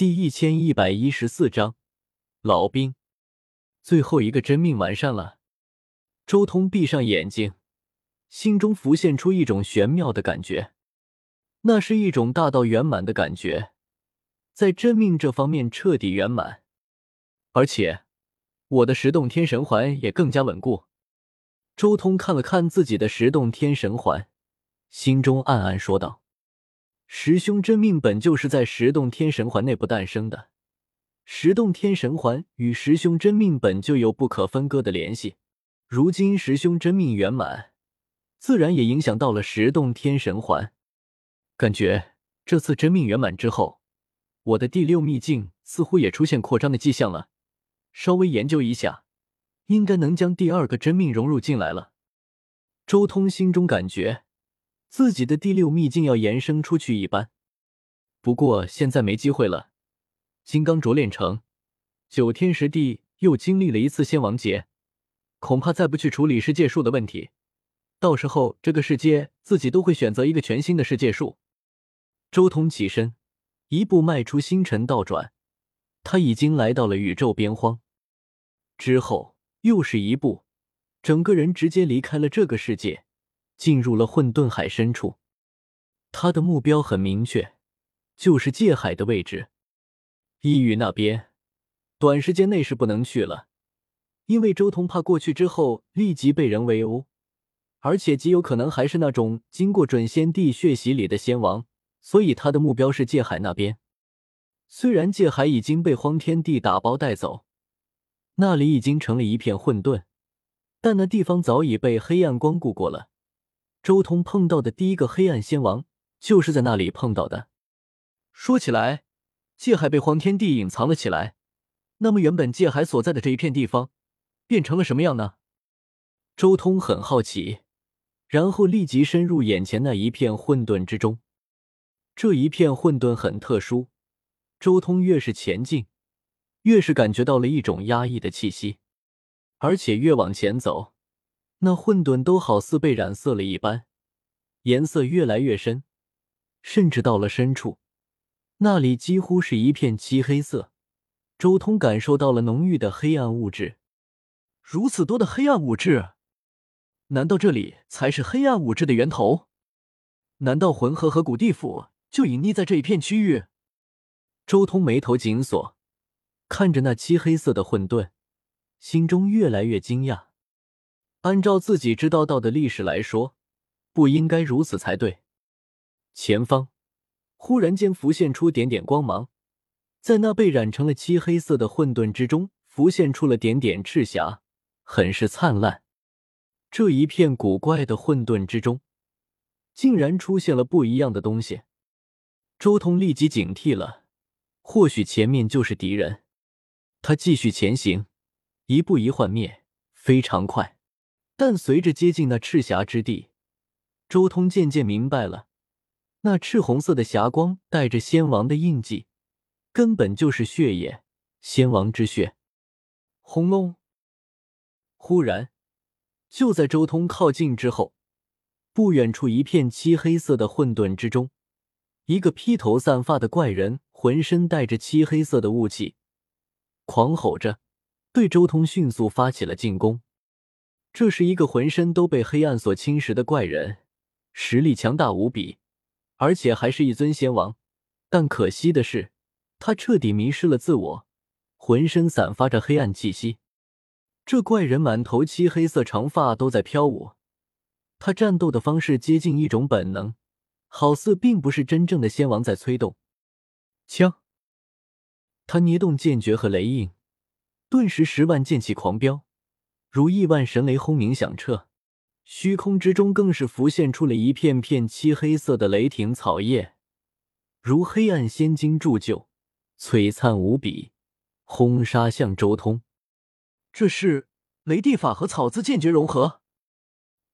第一千一百一十四章，老兵，最后一个真命完善了。周通闭上眼睛，心中浮现出一种玄妙的感觉，那是一种大道圆满的感觉，在真命这方面彻底圆满，而且我的十洞天神环也更加稳固。周通看了看自己的十洞天神环，心中暗暗说道。十凶真命本就是在十洞天神环内部诞生的，十洞天神环与十凶真命本就有不可分割的联系。如今十凶真命圆满，自然也影响到了十洞天神环。感觉这次真命圆满之后，我的第六秘境似乎也出现扩张的迹象了。稍微研究一下，应该能将第二个真命融入进来了。周通心中感觉。自己的第六秘境要延伸出去一般，不过现在没机会了。金刚琢炼成，九天十地又经历了一次仙王劫，恐怕再不去处理世界树的问题，到时候这个世界自己都会选择一个全新的世界树。周通起身，一步迈出星辰倒转，他已经来到了宇宙边荒。之后又是一步，整个人直接离开了这个世界。进入了混沌海深处，他的目标很明确，就是界海的位置。异域那边，短时间内是不能去了，因为周通怕过去之后立即被人围殴，而且极有可能还是那种经过准仙帝血洗礼的仙王，所以他的目标是界海那边。虽然界海已经被荒天帝打包带走，那里已经成了一片混沌，但那地方早已被黑暗光顾过了。周通碰到的第一个黑暗仙王就是在那里碰到的。说起来，界海被黄天帝隐藏了起来，那么原本界海所在的这一片地方变成了什么样呢？周通很好奇，然后立即深入眼前那一片混沌之中。这一片混沌很特殊，周通越是前进，越是感觉到了一种压抑的气息，而且越往前走。那混沌都好似被染色了一般，颜色越来越深，甚至到了深处，那里几乎是一片漆黑色。周通感受到了浓郁的黑暗物质，如此多的黑暗物质，难道这里才是黑暗物质的源头？难道魂河和古地府就隐匿在这一片区域？周通眉头紧锁，看着那漆黑色的混沌，心中越来越惊讶。按照自己知道到的历史来说，不应该如此才对。前方忽然间浮现出点点光芒，在那被染成了漆黑色的混沌之中，浮现出了点点赤霞，很是灿烂。这一片古怪的混沌之中，竟然出现了不一样的东西。周通立即警惕了，或许前面就是敌人。他继续前行，一步一幻灭，非常快。但随着接近那赤霞之地，周通渐渐明白了，那赤红色的霞光带着仙王的印记，根本就是血液，仙王之血。轰隆！忽然，就在周通靠近之后，不远处一片漆黑色的混沌之中，一个披头散发的怪人，浑身带着漆黑色的雾气，狂吼着，对周通迅速发起了进攻。这是一个浑身都被黑暗所侵蚀的怪人，实力强大无比，而且还是一尊仙王。但可惜的是，他彻底迷失了自我，浑身散发着黑暗气息。这怪人满头漆黑色长发都在飘舞，他战斗的方式接近一种本能，好似并不是真正的仙王在催动。枪，他捏动剑诀和雷印，顿时十万剑气狂飙。如亿万神雷轰鸣响彻，虚空之中更是浮现出了一片片漆黑色的雷霆草叶，如黑暗仙金铸就，璀璨无比，轰杀向周通。这是雷地法和草字剑诀融合。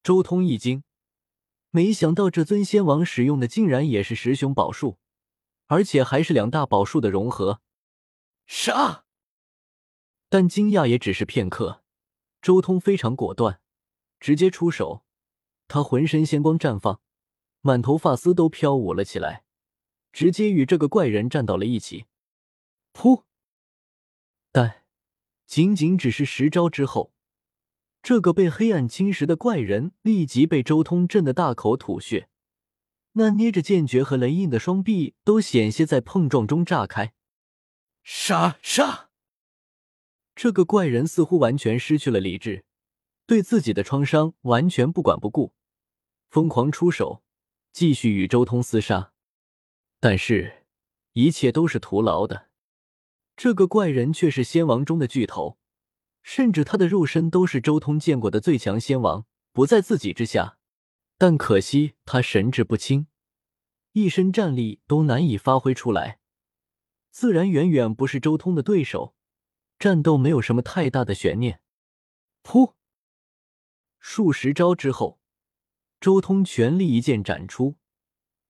周通一惊，没想到这尊仙王使用的竟然也是十雄宝术，而且还是两大宝术的融合。杀！但惊讶也只是片刻。周通非常果断，直接出手。他浑身仙光绽放，满头发丝都飘舞了起来，直接与这个怪人站到了一起。噗！但仅仅只是十招之后，这个被黑暗侵蚀的怪人立即被周通震得大口吐血，那捏着剑诀和雷印的双臂都险些在碰撞中炸开。杀杀！这个怪人似乎完全失去了理智，对自己的创伤完全不管不顾，疯狂出手，继续与周通厮杀。但是，一切都是徒劳的。这个怪人却是仙王中的巨头，甚至他的肉身都是周通见过的最强仙王，不在自己之下。但可惜他神志不清，一身战力都难以发挥出来，自然远远不是周通的对手。战斗没有什么太大的悬念。噗！数十招之后，周通全力一剑斩出，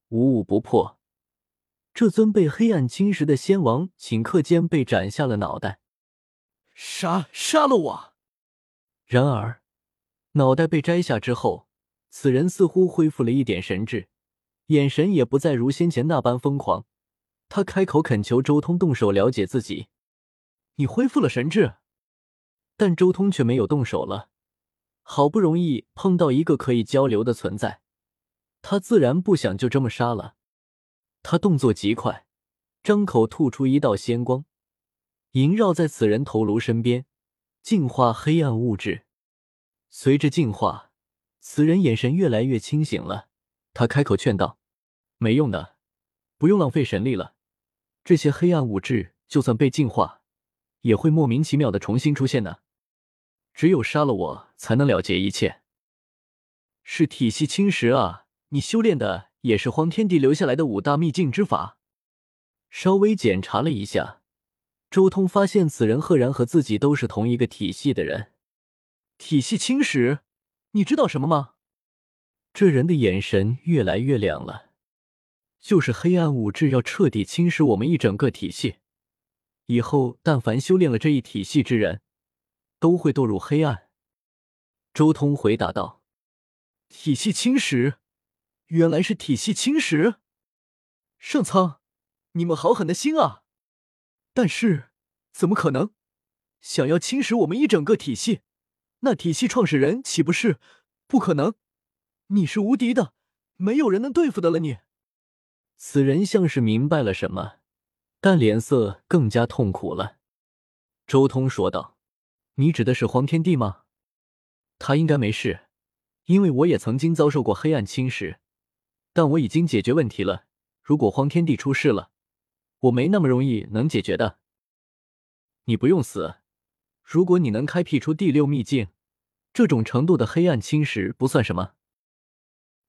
无物不破。这尊被黑暗侵蚀的仙王，顷刻间被斩下了脑袋。杀杀了我！然而，脑袋被摘下之后，此人似乎恢复了一点神智，眼神也不再如先前那般疯狂。他开口恳求周通动手了解自己：“你恢复了神智。”但周通却没有动手了。好不容易碰到一个可以交流的存在，他自然不想就这么杀了。他动作极快，张口吐出一道仙光，萦绕在此人头颅身边，净化黑暗物质。随着净化，此人眼神越来越清醒了。他开口劝道：“没用的，不用浪费神力了。这些黑暗物质就算被净化，也会莫名其妙的重新出现呢。只有杀了我，才能了结一切。”是体系侵蚀啊！你修炼的。也是荒天帝留下来的五大秘境之法。稍微检查了一下，周通发现此人赫然和自己都是同一个体系的人。体系侵蚀，你知道什么吗？这人的眼神越来越亮了。就是黑暗物质要彻底侵蚀我们一整个体系，以后但凡修炼了这一体系之人，都会堕入黑暗。周通回答道：“体系侵蚀。”原来是体系侵蚀，上苍，你们好狠的心啊！但是怎么可能？想要侵蚀我们一整个体系，那体系创始人岂不是不可能？你是无敌的，没有人能对付得了你。此人像是明白了什么，但脸色更加痛苦了。周通说道：“你指的是黄天帝吗？他应该没事，因为我也曾经遭受过黑暗侵蚀。”但我已经解决问题了。如果荒天地出事了，我没那么容易能解决的。你不用死。如果你能开辟出第六秘境，这种程度的黑暗侵蚀不算什么。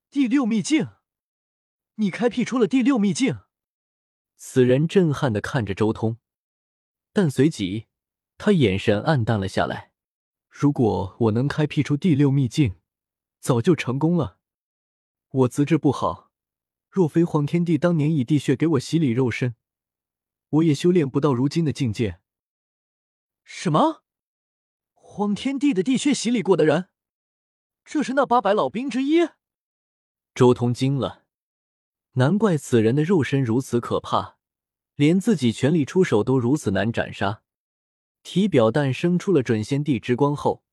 第六秘境，你开辟出了第六秘境？此人震撼的看着周通，但随即他眼神暗淡了下来。如果我能开辟出第六秘境，早就成功了。我资质不好，若非黄天帝当年以地血给我洗礼肉身，我也修炼不到如今的境界。什么？黄天帝的地血洗礼过的人，这是那八百老兵之一？周通惊了，难怪此人的肉身如此可怕，连自己全力出手都如此难斩杀。体表诞生出了准仙帝之光后。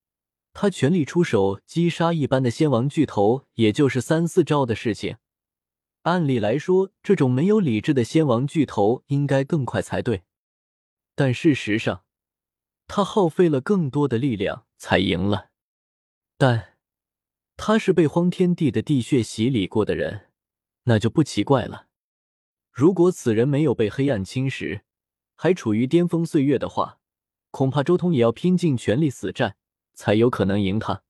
他全力出手击杀一般的仙王巨头，也就是三四招的事情。按理来说，这种没有理智的仙王巨头应该更快才对。但事实上，他耗费了更多的力量才赢了。但他是被荒天帝的地血洗礼过的人，那就不奇怪了。如果此人没有被黑暗侵蚀，还处于巅峰岁月的话，恐怕周通也要拼尽全力死战。才有可能赢他。